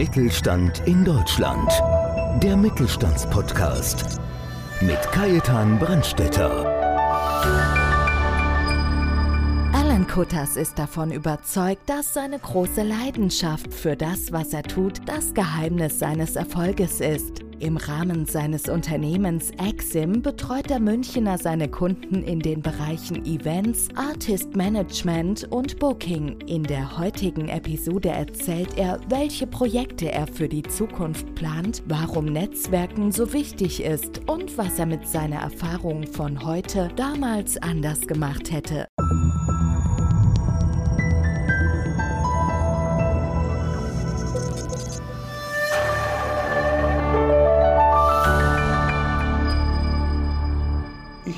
Mittelstand in Deutschland. Der Mittelstandspodcast mit Kajetan Brandstetter. Alan Kutters ist davon überzeugt, dass seine große Leidenschaft für das, was er tut, das Geheimnis seines Erfolges ist. Im Rahmen seines Unternehmens Exim betreut der Münchner seine Kunden in den Bereichen Events, Artist Management und Booking. In der heutigen Episode erzählt er, welche Projekte er für die Zukunft plant, warum Netzwerken so wichtig ist und was er mit seiner Erfahrung von heute damals anders gemacht hätte.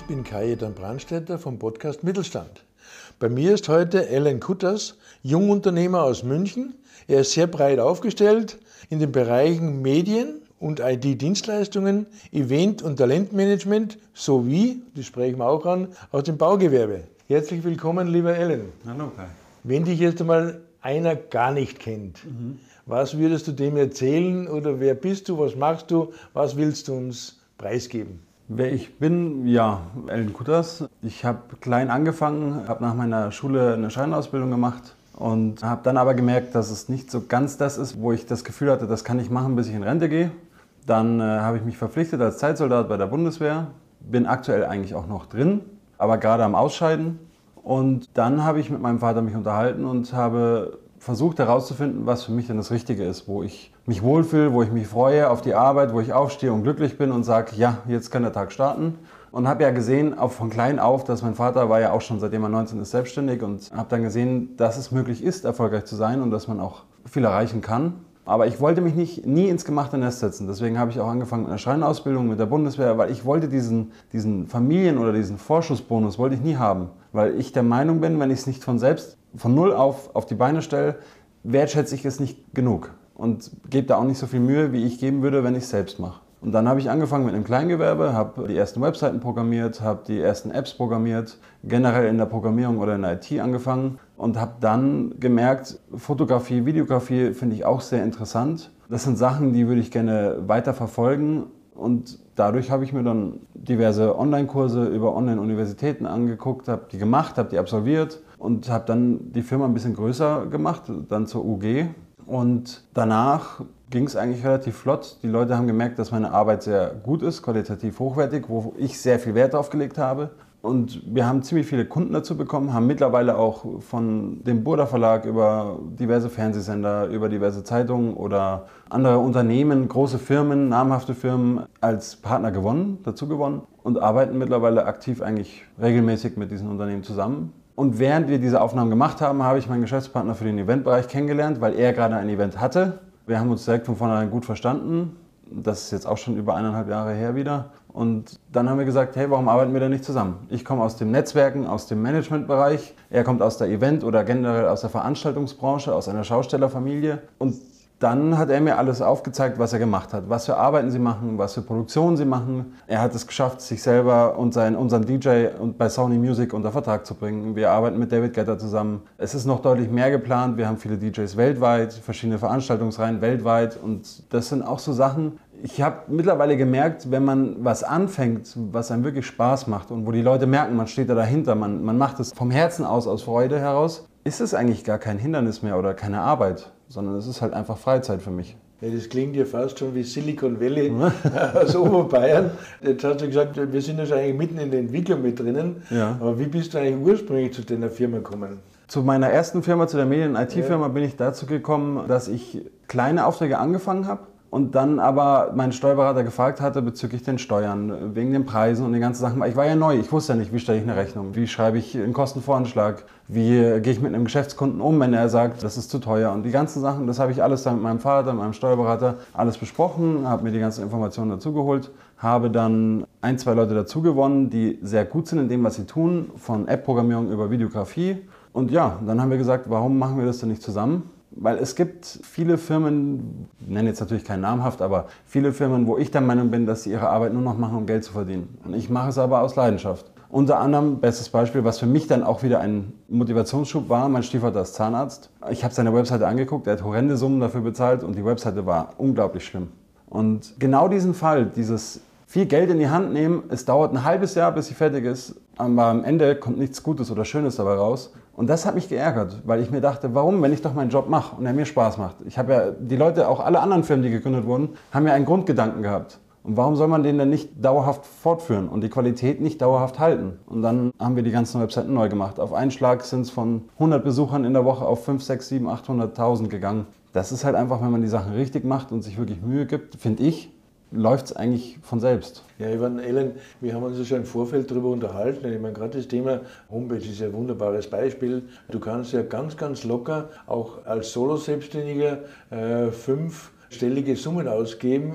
Ich bin Kajetan Brandstätter vom Podcast Mittelstand. Bei mir ist heute Alan Kutters, Jungunternehmer aus München. Er ist sehr breit aufgestellt in den Bereichen Medien und IT-Dienstleistungen, Event- und Talentmanagement sowie, das sprechen wir auch an, aus dem Baugewerbe. Herzlich willkommen, lieber Alan. Hallo Kai. Wenn dich jetzt einmal einer gar nicht kennt, was würdest du dem erzählen oder wer bist du, was machst du, was willst du uns preisgeben? Wer ich bin, ja, Ellen Kutters. Ich habe klein angefangen, habe nach meiner Schule eine Scheinausbildung gemacht und habe dann aber gemerkt, dass es nicht so ganz das ist, wo ich das Gefühl hatte, das kann ich machen, bis ich in Rente gehe. Dann äh, habe ich mich verpflichtet als Zeitsoldat bei der Bundeswehr, bin aktuell eigentlich auch noch drin, aber gerade am Ausscheiden. Und dann habe ich mit meinem Vater mich unterhalten und habe versucht herauszufinden, was für mich denn das Richtige ist, wo ich mich wohlfühle, wo ich mich freue auf die Arbeit, wo ich aufstehe und glücklich bin und sage, ja, jetzt kann der Tag starten. Und habe ja gesehen, auch von klein auf, dass mein Vater war ja auch schon seitdem er 19 ist selbstständig und habe dann gesehen, dass es möglich ist, erfolgreich zu sein und dass man auch viel erreichen kann. Aber ich wollte mich nicht, nie ins gemachte Nest setzen. Deswegen habe ich auch angefangen mit einer Schreinausbildung mit der Bundeswehr, weil ich wollte diesen, diesen Familien- oder diesen Vorschussbonus wollte ich nie haben. Weil ich der Meinung bin, wenn ich es nicht von selbst, von null auf, auf die Beine stelle, wertschätze ich es nicht genug. Und gebe da auch nicht so viel Mühe, wie ich geben würde, wenn ich es selbst mache. Und dann habe ich angefangen mit einem Kleingewerbe, habe die ersten Webseiten programmiert, habe die ersten Apps programmiert, generell in der Programmierung oder in der IT angefangen und habe dann gemerkt, Fotografie, Videografie finde ich auch sehr interessant. Das sind Sachen, die würde ich gerne weiter verfolgen und dadurch habe ich mir dann diverse Online-Kurse über Online-Universitäten angeguckt, habe die gemacht, habe die absolviert und habe dann die Firma ein bisschen größer gemacht, dann zur UG. Und danach ging es eigentlich relativ flott. Die Leute haben gemerkt, dass meine Arbeit sehr gut ist, qualitativ hochwertig, wo ich sehr viel Wert drauf gelegt habe. Und wir haben ziemlich viele Kunden dazu bekommen, haben mittlerweile auch von dem Burda Verlag über diverse Fernsehsender, über diverse Zeitungen oder andere Unternehmen, große Firmen, namhafte Firmen als Partner gewonnen, dazu gewonnen und arbeiten mittlerweile aktiv eigentlich regelmäßig mit diesen Unternehmen zusammen. Und während wir diese Aufnahmen gemacht haben, habe ich meinen Geschäftspartner für den Eventbereich kennengelernt, weil er gerade ein Event hatte. Wir haben uns direkt von vornherein gut verstanden. Das ist jetzt auch schon über eineinhalb Jahre her wieder. Und dann haben wir gesagt, hey, warum arbeiten wir denn nicht zusammen? Ich komme aus dem Netzwerken, aus dem Managementbereich. Er kommt aus der Event- oder generell aus der Veranstaltungsbranche, aus einer Schaustellerfamilie. Und dann hat er mir alles aufgezeigt, was er gemacht hat, was für Arbeiten sie machen, was für Produktionen sie machen. Er hat es geschafft, sich selber und seinen, unseren DJ und bei Sony Music unter Vertrag zu bringen. Wir arbeiten mit David Getter zusammen. Es ist noch deutlich mehr geplant. Wir haben viele DJs weltweit, verschiedene Veranstaltungsreihen weltweit und das sind auch so Sachen. Ich habe mittlerweile gemerkt, wenn man was anfängt, was einem wirklich Spaß macht und wo die Leute merken, man steht da dahinter, man, man macht es vom Herzen aus, aus Freude heraus, ist es eigentlich gar kein Hindernis mehr oder keine Arbeit sondern es ist halt einfach Freizeit für mich. Ja, das klingt ja fast schon wie Silicon Valley aus Oberbayern. Jetzt hast du gesagt, wir sind ja schon eigentlich mitten in der Entwicklung mit drinnen. Ja. Aber wie bist du eigentlich ursprünglich zu deiner Firma gekommen? Zu meiner ersten Firma, zu der Medien-IT-Firma, bin ich dazu gekommen, dass ich kleine Aufträge angefangen habe und dann aber mein Steuerberater gefragt hatte bezüglich den Steuern, wegen den Preisen und den ganzen Sachen. Ich war ja neu, ich wusste ja nicht, wie stelle ich eine Rechnung, wie schreibe ich einen Kostenvoranschlag, wie gehe ich mit einem Geschäftskunden um, wenn er sagt, das ist zu teuer. Und die ganzen Sachen, das habe ich alles dann mit meinem Vater, meinem Steuerberater, alles besprochen, habe mir die ganzen Informationen dazu geholt, habe dann ein, zwei Leute dazu gewonnen, die sehr gut sind in dem, was sie tun, von App-Programmierung über Videografie. Und ja, dann haben wir gesagt, warum machen wir das denn nicht zusammen? Weil es gibt viele Firmen, ich nenne jetzt natürlich keinen namhaft, aber viele Firmen, wo ich der Meinung bin, dass sie ihre Arbeit nur noch machen, um Geld zu verdienen. Und ich mache es aber aus Leidenschaft. Unter anderem, bestes Beispiel, was für mich dann auch wieder ein Motivationsschub war, mein Stiefvater ist Zahnarzt. Ich habe seine Webseite angeguckt, er hat horrende Summen dafür bezahlt und die Webseite war unglaublich schlimm. Und genau diesen Fall, dieses viel Geld in die Hand nehmen, es dauert ein halbes Jahr, bis sie fertig ist, aber am Ende kommt nichts Gutes oder Schönes dabei raus. Und das hat mich geärgert, weil ich mir dachte, warum, wenn ich doch meinen Job mache und er mir Spaß macht. Ich habe ja, die Leute, auch alle anderen Firmen, die gegründet wurden, haben ja einen Grundgedanken gehabt. Und warum soll man den denn nicht dauerhaft fortführen und die Qualität nicht dauerhaft halten? Und dann haben wir die ganzen Webseiten neu gemacht. Auf einen Schlag sind es von 100 Besuchern in der Woche auf 5, 6, 7, 800.000 gegangen. Das ist halt einfach, wenn man die Sachen richtig macht und sich wirklich Mühe gibt, finde ich, läuft es eigentlich von selbst. Ja, Ivan, Ellen, wir haben uns ja schon im Vorfeld darüber unterhalten. Ich meine, gerade das Thema Homepage ist ja ein wunderbares Beispiel. Du kannst ja ganz, ganz locker auch als Solo-Selbstständiger äh, fünf stellige Summen ausgeben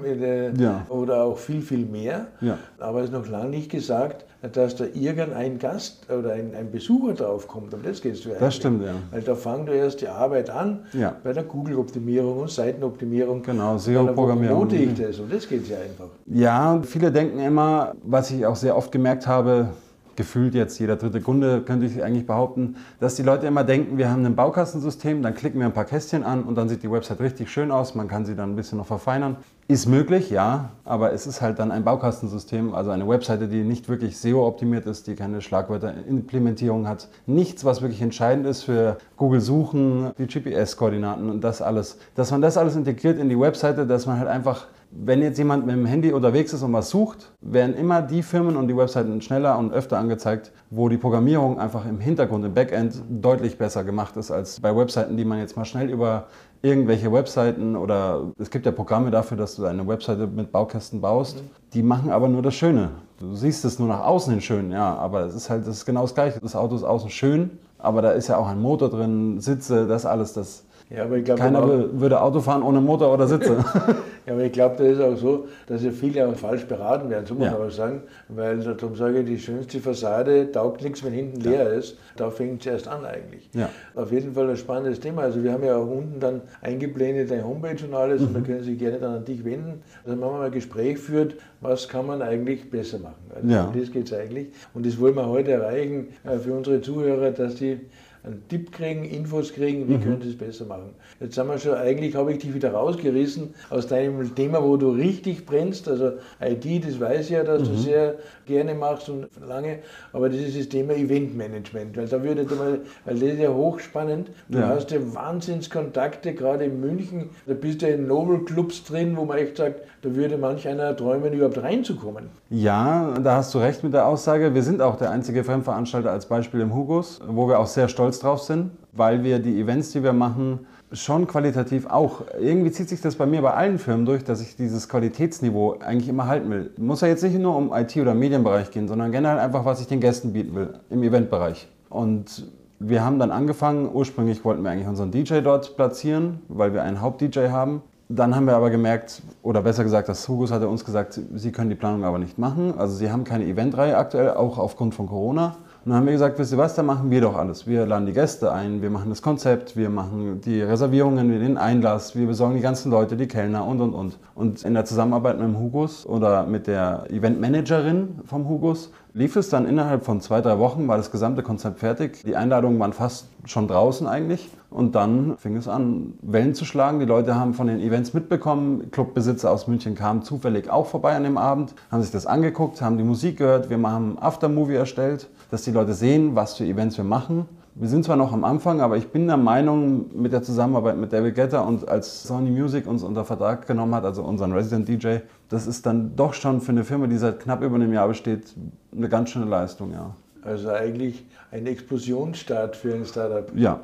ja. oder auch viel, viel mehr. Ja. Aber es ist noch lange nicht gesagt, dass da irgendein Gast oder ein, ein Besucher draufkommt. Um das geht es Das stimmt, ja. Weil da fängt du erst die Arbeit an ja. bei der Google-Optimierung und Seitenoptimierung. Genau, SEO-Programmierung. Wo ich das? Und das geht es ja einfach. Ja, viele denken immer, was ich auch sehr oft gemerkt habe, gefühlt jetzt jeder dritte Kunde, könnte ich eigentlich behaupten, dass die Leute immer denken, wir haben ein Baukastensystem, dann klicken wir ein paar Kästchen an und dann sieht die Website richtig schön aus, man kann sie dann ein bisschen noch verfeinern. Ist möglich, ja, aber es ist halt dann ein Baukastensystem, also eine Webseite, die nicht wirklich SEO-optimiert ist, die keine Schlagwörterimplementierung hat. Nichts, was wirklich entscheidend ist für Google Suchen, die GPS-Koordinaten und das alles. Dass man das alles integriert in die Webseite, dass man halt einfach wenn jetzt jemand mit dem Handy unterwegs ist und was sucht, werden immer die Firmen und die Webseiten schneller und öfter angezeigt, wo die Programmierung einfach im Hintergrund, im Backend deutlich besser gemacht ist als bei Webseiten, die man jetzt mal schnell über irgendwelche Webseiten oder es gibt ja Programme dafür, dass du eine Webseite mit Baukästen baust. Die machen aber nur das Schöne. Du siehst es nur nach außen hin schön, ja, aber es ist halt das ist genau das Gleiche. Das Auto ist außen schön, aber da ist ja auch ein Motor drin, Sitze, das alles, das ja, aber ich glaub, Keiner auch, würde Auto fahren ohne Motor oder Sitze. ja, aber ich glaube, das ist auch so, dass ja viele falsch beraten werden, so muss ja. man auch sagen. Weil darum sage ich, die schönste Fassade taugt nichts, wenn hinten ja. leer ist. Da fängt es erst an eigentlich. Ja. Auf jeden Fall ein spannendes Thema. Also wir haben ja auch unten dann eingeblendet eine Homepage und alles mhm. und da können Sie sich gerne dann an dich wenden. Also wenn man mal ein Gespräch führt, was kann man eigentlich besser machen. Also ja. um das geht es eigentlich. Und das wollen wir heute erreichen äh, für unsere Zuhörer, dass die einen Tipp kriegen, Infos kriegen, wie mhm. können Sie es besser machen. Jetzt haben wir schon, eigentlich habe ich dich wieder rausgerissen aus deinem Thema, wo du richtig brennst, also IT, das weiß ich ja, dass mhm. du sehr gerne machst und lange, aber das ist das Thema Eventmanagement, weil da würde mal, weil das ist ja hochspannend, du ja. hast ja Wahnsinnskontakte, gerade in München, da bist du in Noble Clubs drin, wo man echt sagt, da würde manch einer träumen, überhaupt reinzukommen. Ja, da hast du recht mit der Aussage, wir sind auch der einzige Fremdveranstalter als Beispiel im Hugos, wo wir auch sehr stolz stolz drauf sind, weil wir die Events, die wir machen, schon qualitativ auch. Irgendwie zieht sich das bei mir bei allen Firmen durch, dass ich dieses Qualitätsniveau eigentlich immer halten will. Muss ja jetzt nicht nur um IT- oder Medienbereich gehen, sondern generell einfach, was ich den Gästen bieten will im Eventbereich. Und wir haben dann angefangen, ursprünglich wollten wir eigentlich unseren DJ dort platzieren, weil wir einen Haupt-DJ haben. Dann haben wir aber gemerkt, oder besser gesagt, das Hugos hatte uns gesagt, sie können die Planung aber nicht machen. Also sie haben keine Eventreihe aktuell, auch aufgrund von Corona. Und dann haben wir gesagt, wisst ihr was, dann machen wir doch alles. Wir laden die Gäste ein, wir machen das Konzept, wir machen die Reservierungen, den Einlass, wir besorgen die ganzen Leute, die Kellner und, und, und. Und in der Zusammenarbeit mit dem Hugos oder mit der Eventmanagerin vom Hugos lief es dann innerhalb von zwei, drei Wochen, war das gesamte Konzept fertig. Die Einladungen waren fast schon draußen eigentlich. Und dann fing es an, Wellen zu schlagen. Die Leute haben von den Events mitbekommen. Clubbesitzer aus München kamen zufällig auch vorbei an dem Abend, haben sich das angeguckt, haben die Musik gehört. Wir haben Aftermovie erstellt, dass die Leute sehen, was für Events wir machen. Wir sind zwar noch am Anfang, aber ich bin der Meinung, mit der Zusammenarbeit mit David Guetta und als Sony Music uns unter Vertrag genommen hat, also unseren Resident DJ, das ist dann doch schon für eine Firma, die seit knapp über einem Jahr besteht, eine ganz schöne Leistung, ja. Also eigentlich ein Explosionsstart für ein Startup. Ja,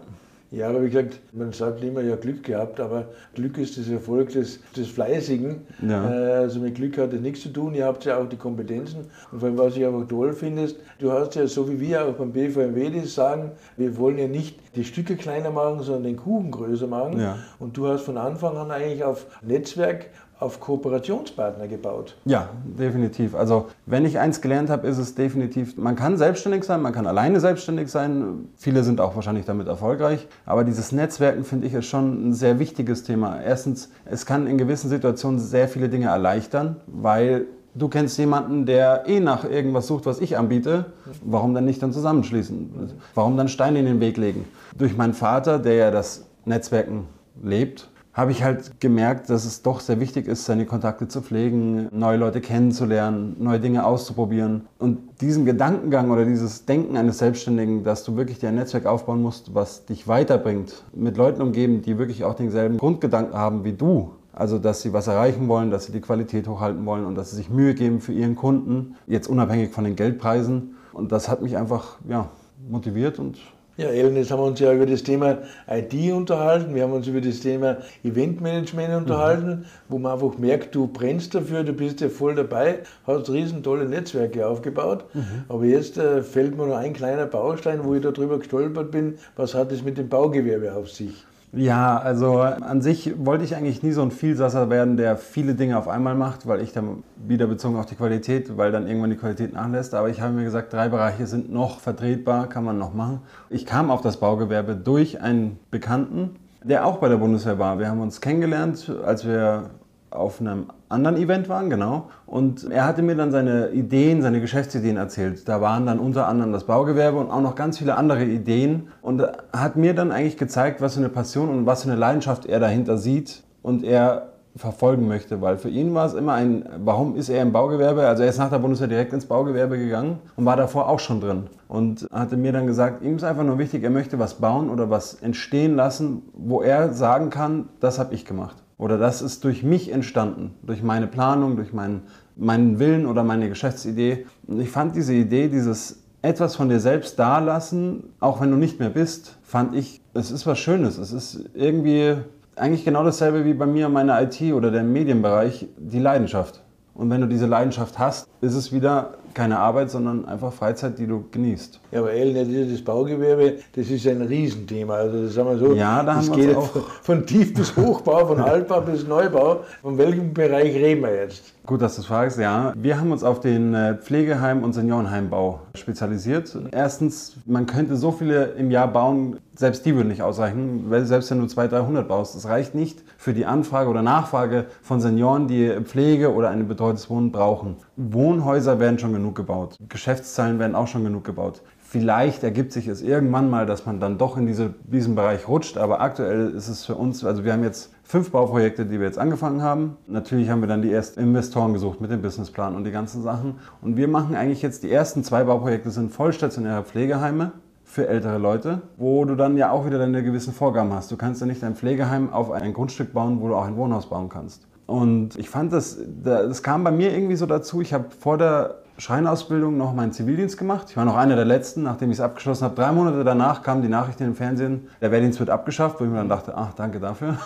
ja, aber wie gesagt, man sagt immer, ja Glück gehabt, aber Glück ist das Erfolg des, des Fleißigen. Ja. Äh, also mit Glück hat das nichts zu tun. Ihr habt ja auch die Kompetenzen. Und vor allem, was ich aber toll finde, ist, du hast ja so wie wir auch beim BVMW das sagen, wir wollen ja nicht die Stücke kleiner machen, sondern den Kuchen größer machen. Ja. Und du hast von Anfang an eigentlich auf Netzwerk auf Kooperationspartner gebaut. Ja, definitiv. Also wenn ich eins gelernt habe, ist es definitiv, man kann selbstständig sein, man kann alleine selbstständig sein. Viele sind auch wahrscheinlich damit erfolgreich. Aber dieses Netzwerken finde ich ist schon ein sehr wichtiges Thema. Erstens, es kann in gewissen Situationen sehr viele Dinge erleichtern, weil Du kennst jemanden, der eh nach irgendwas sucht, was ich anbiete. Warum dann nicht dann zusammenschließen? Warum dann Steine in den Weg legen? Durch meinen Vater, der ja das Netzwerken lebt, habe ich halt gemerkt, dass es doch sehr wichtig ist, seine Kontakte zu pflegen, neue Leute kennenzulernen, neue Dinge auszuprobieren. Und diesen Gedankengang oder dieses Denken eines Selbstständigen, dass du wirklich dir ein Netzwerk aufbauen musst, was dich weiterbringt, mit Leuten umgeben, die wirklich auch denselben Grundgedanken haben wie du. Also, dass sie was erreichen wollen, dass sie die Qualität hochhalten wollen und dass sie sich Mühe geben für ihren Kunden, jetzt unabhängig von den Geldpreisen. Und das hat mich einfach ja, motiviert und ja, Ellen, jetzt haben wir uns ja über das Thema IT unterhalten, wir haben uns über das Thema Eventmanagement unterhalten, mhm. wo man einfach merkt, du brennst dafür, du bist ja voll dabei, hast riesen tolle Netzwerke aufgebaut. Mhm. Aber jetzt äh, fällt mir noch ein kleiner Baustein, wo ich darüber gestolpert bin, was hat es mit dem Baugewerbe auf sich? Ja, also an sich wollte ich eigentlich nie so ein Vielsasser werden, der viele Dinge auf einmal macht, weil ich dann wieder bezogen auf die Qualität, weil dann irgendwann die Qualität nachlässt. Aber ich habe mir gesagt, drei Bereiche sind noch vertretbar, kann man noch machen. Ich kam auf das Baugewerbe durch einen Bekannten, der auch bei der Bundeswehr war. Wir haben uns kennengelernt, als wir auf einem anderen Event waren, genau. Und er hatte mir dann seine Ideen, seine Geschäftsideen erzählt. Da waren dann unter anderem das Baugewerbe und auch noch ganz viele andere Ideen. Und hat mir dann eigentlich gezeigt, was für eine Passion und was für eine Leidenschaft er dahinter sieht. Und er verfolgen möchte, weil für ihn war es immer ein, warum ist er im Baugewerbe? Also er ist nach der Bundeswehr direkt ins Baugewerbe gegangen und war davor auch schon drin und hatte mir dann gesagt, ihm ist einfach nur wichtig, er möchte was bauen oder was entstehen lassen, wo er sagen kann, das habe ich gemacht. Oder das ist durch mich entstanden, durch meine Planung, durch meinen, meinen Willen oder meine Geschäftsidee. Und ich fand diese Idee, dieses etwas von dir selbst dalassen, auch wenn du nicht mehr bist, fand ich, es ist was Schönes. Es ist irgendwie eigentlich genau dasselbe wie bei mir meiner IT oder der Medienbereich, die Leidenschaft. Und wenn du diese Leidenschaft hast, ist es wieder keine Arbeit, sondern einfach Freizeit, die du genießt. Ja, aber ehrlich, das Baugewerbe, das ist ein Riesenthema. Also das sagen wir so, ja, da das haben geht auch. von Tief- bis Hochbau, von Altbau bis Neubau. Von welchem Bereich reden wir jetzt? Gut, dass du fragst, ja. Wir haben uns auf den äh, Pflegeheim- und Seniorenheimbau spezialisiert. Erstens, man könnte so viele im Jahr bauen, selbst die würden nicht ausreichen, weil selbst wenn du 200, 300 baust, das reicht nicht für die Anfrage oder Nachfrage von Senioren, die Pflege oder ein betreutes Wohnen brauchen. Wohnhäuser werden schon genug gebaut, Geschäftszahlen werden auch schon genug gebaut. Vielleicht ergibt sich es irgendwann mal, dass man dann doch in diese, diesen Bereich rutscht, aber aktuell ist es für uns, also wir haben jetzt fünf Bauprojekte, die wir jetzt angefangen haben. Natürlich haben wir dann die ersten Investoren gesucht mit dem Businessplan und die ganzen Sachen. Und wir machen eigentlich jetzt die ersten zwei Bauprojekte sind vollstationäre Pflegeheime für ältere Leute, wo du dann ja auch wieder deine gewissen Vorgaben hast. Du kannst ja nicht ein Pflegeheim auf ein Grundstück bauen, wo du auch ein Wohnhaus bauen kannst. Und ich fand das, das kam bei mir irgendwie so dazu. Ich habe vor der Schreinausbildung noch meinen Zivildienst gemacht. Ich war noch einer der letzten, nachdem ich es abgeschlossen habe. Drei Monate danach kam die Nachricht in den Fernsehen, der Wehrdienst wird abgeschafft, wo ich mir dann dachte, ach, danke dafür.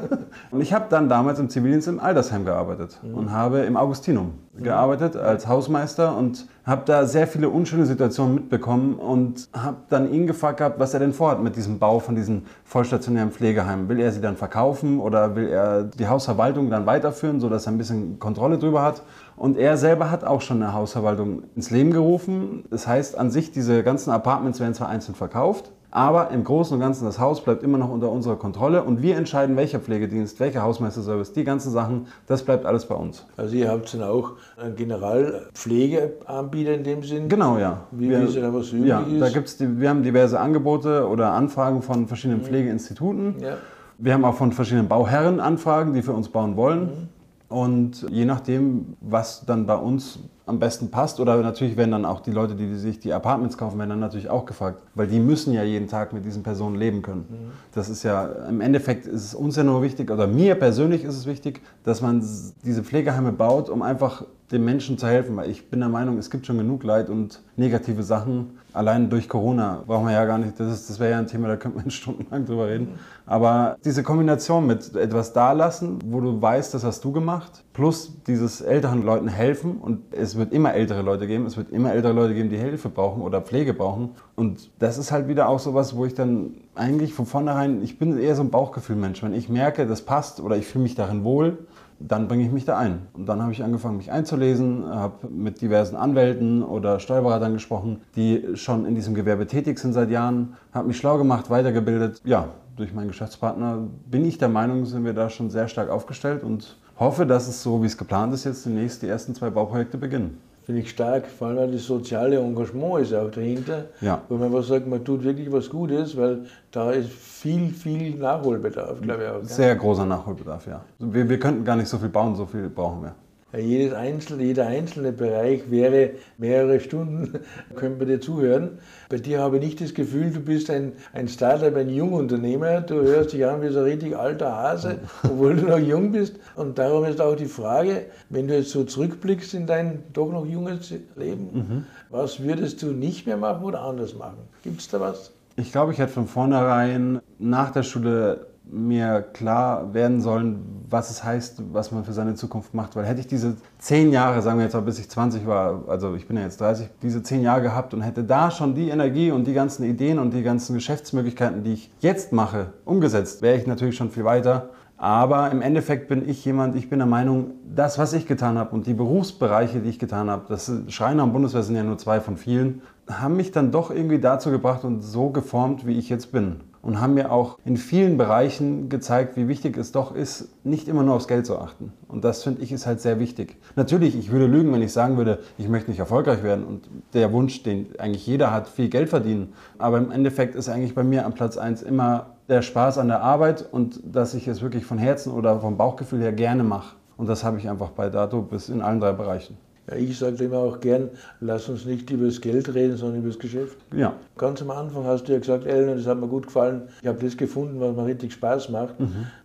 und ich habe dann damals im Zivildienst im Altersheim gearbeitet und habe im Augustinum gearbeitet als Hausmeister und habe da sehr viele unschöne Situationen mitbekommen und habe dann ihn gefragt gehabt, was er denn vorhat mit diesem Bau von diesen vollstationären Pflegeheimen. Will er sie dann verkaufen oder will er die Hausverwaltung dann weiterführen, sodass er ein bisschen Kontrolle drüber hat? Und er selber hat auch schon eine Hausverwaltung ins Leben gerufen. Das heißt, an sich, diese ganzen Apartments werden zwar einzeln verkauft, aber im Großen und Ganzen, das Haus bleibt immer noch unter unserer Kontrolle und wir entscheiden, welcher Pflegedienst, welcher Hausmeisterservice, die ganzen Sachen, das bleibt alles bei uns. Also ihr habt dann auch einen Generalpflegeanbieter in dem Sinn? Genau, ja. Wie, wir, wie es was üblich ja, ist? Da gibt's die, wir haben diverse Angebote oder Anfragen von verschiedenen mhm. Pflegeinstituten. Ja. Wir haben auch von verschiedenen Bauherren Anfragen, die für uns bauen wollen. Mhm. Und je nachdem, was dann bei uns am besten passt, oder natürlich werden dann auch die Leute, die sich die Apartments kaufen, werden dann natürlich auch gefragt, weil die müssen ja jeden Tag mit diesen Personen leben können. Mhm. Das ist ja, im Endeffekt ist es uns ja nur wichtig, oder mir persönlich ist es wichtig, dass man diese Pflegeheime baut, um einfach den Menschen zu helfen, weil ich bin der Meinung, es gibt schon genug Leid und negative Sachen. Allein durch Corona brauchen wir ja gar nicht, das, das wäre ja ein Thema, da könnte man stundenlang drüber reden. Aber diese Kombination mit etwas dalassen, wo du weißt, das hast du gemacht, plus dieses älteren Leuten helfen und es wird immer ältere Leute geben, es wird immer ältere Leute geben, die Hilfe brauchen oder Pflege brauchen. Und das ist halt wieder auch sowas, wo ich dann eigentlich von vornherein, ich bin eher so ein Bauchgefühlmensch. Wenn ich merke, das passt oder ich fühle mich darin wohl, dann bringe ich mich da ein. Und dann habe ich angefangen, mich einzulesen, habe mit diversen Anwälten oder Steuerberatern gesprochen, die schon in diesem Gewerbe tätig sind seit Jahren, habe mich schlau gemacht, weitergebildet. Ja, durch meinen Geschäftspartner bin ich der Meinung, sind wir da schon sehr stark aufgestellt und hoffe, dass es so, wie es geplant ist, jetzt demnächst die ersten zwei Bauprojekte beginnen. Finde ich stark, vor allem das soziale Engagement ist auch dahinter. Ja. Wo man was sagt, man tut wirklich was Gutes, weil da ist viel, viel Nachholbedarf, glaube ich auch. Sehr großer Nachholbedarf, ja. Wir, wir könnten gar nicht so viel bauen, so viel brauchen wir. Jedes einzelne, jeder einzelne Bereich wäre mehrere Stunden, können wir dir zuhören. Bei dir habe ich nicht das Gefühl, du bist ein, ein Startup, ein Jungunternehmer. Du hörst dich an wie so ein richtig alter Hase, obwohl du noch jung bist. Und darum ist auch die Frage, wenn du jetzt so zurückblickst in dein doch noch junges Leben, was würdest du nicht mehr machen oder anders machen? Gibt es da was? Ich glaube, ich hätte von vornherein nach der Schule mir klar werden sollen, was es heißt, was man für seine Zukunft macht. Weil hätte ich diese zehn Jahre, sagen wir jetzt mal bis ich 20 war, also ich bin ja jetzt 30, diese zehn Jahre gehabt und hätte da schon die Energie und die ganzen Ideen und die ganzen Geschäftsmöglichkeiten, die ich jetzt mache, umgesetzt, wäre ich natürlich schon viel weiter. Aber im Endeffekt bin ich jemand, ich bin der Meinung, das, was ich getan habe und die Berufsbereiche, die ich getan habe, das Schreiner und Bundeswehr sind ja nur zwei von vielen, haben mich dann doch irgendwie dazu gebracht und so geformt, wie ich jetzt bin. Und haben mir auch in vielen Bereichen gezeigt, wie wichtig es doch ist, nicht immer nur aufs Geld zu achten. Und das finde ich ist halt sehr wichtig. Natürlich, ich würde lügen, wenn ich sagen würde, ich möchte nicht erfolgreich werden. Und der Wunsch, den eigentlich jeder hat, viel Geld verdienen. Aber im Endeffekt ist eigentlich bei mir am Platz eins immer der Spaß an der Arbeit und dass ich es wirklich von Herzen oder vom Bauchgefühl her gerne mache. Und das habe ich einfach bei Dato bis in allen drei Bereichen. Ja, ich sage immer auch gern, lass uns nicht über das Geld reden, sondern über das Geschäft. Ja, Ganz am Anfang hast du ja gesagt, Ellen, das hat mir gut gefallen, ich habe das gefunden, was mir richtig Spaß macht.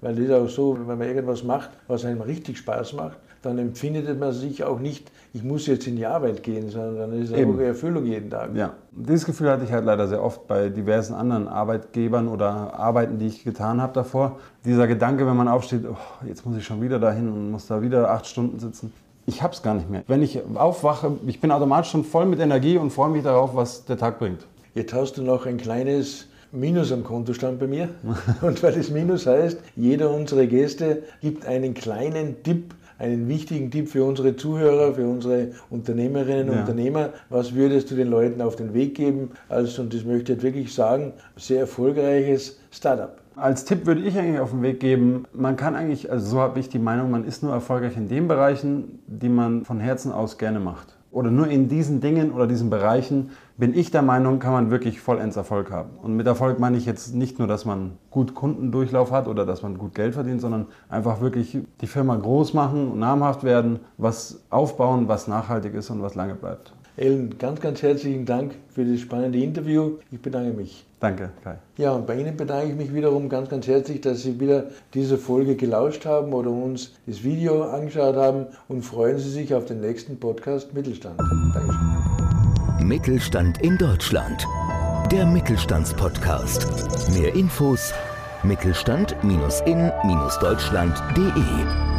Weil das ist auch so, wenn man irgendwas macht, was einem richtig Spaß macht, dann empfindet man sich auch nicht, ich muss jetzt in die Arbeit gehen, sondern dann ist es Eben. eine Erfüllung jeden Tag. Ja, dieses Gefühl hatte ich halt leider sehr oft bei diversen anderen Arbeitgebern oder Arbeiten, die ich getan habe davor. Dieser Gedanke, wenn man aufsteht, oh, jetzt muss ich schon wieder dahin und muss da wieder acht Stunden sitzen. Ich hab's gar nicht mehr. Wenn ich aufwache, ich bin automatisch schon voll mit Energie und freue mich darauf, was der Tag bringt. Jetzt hast du noch ein kleines Minus am Kontostand bei mir. Und weil das Minus heißt, jeder unserer Gäste gibt einen kleinen Tipp, einen wichtigen Tipp für unsere Zuhörer, für unsere Unternehmerinnen und Ja. Unternehmer. Was würdest du den Leuten auf den Weg geben? Also, und das möchte ich jetzt wirklich sagen, sehr erfolgreiches Startup. Als Tipp würde ich eigentlich auf den Weg geben, man kann eigentlich, also so habe ich die Meinung, man ist nur erfolgreich in den Bereichen, die man von Herzen aus gerne macht. Oder nur in diesen Dingen oder diesen Bereichen bin ich der Meinung, kann man wirklich vollends Erfolg haben. Und mit Erfolg meine ich jetzt nicht nur, dass man gut Kundendurchlauf hat oder dass man gut Geld verdient, sondern einfach wirklich die Firma groß machen, namhaft werden, was aufbauen, was nachhaltig ist und was lange bleibt. Ellen, ganz, ganz herzlichen Dank für das spannende Interview. Ich bedanke mich. Danke, Kai. Ja, und bei Ihnen bedanke ich mich wiederum ganz, ganz herzlich, dass Sie wieder diese Folge gelauscht haben oder uns das Video angeschaut haben und freuen Sie sich auf den nächsten Podcast Mittelstand. Dankeschön. Mittelstand in Deutschland. Der Mittelstandspodcast. Mehr Infos mittelstand-in-deutschland.de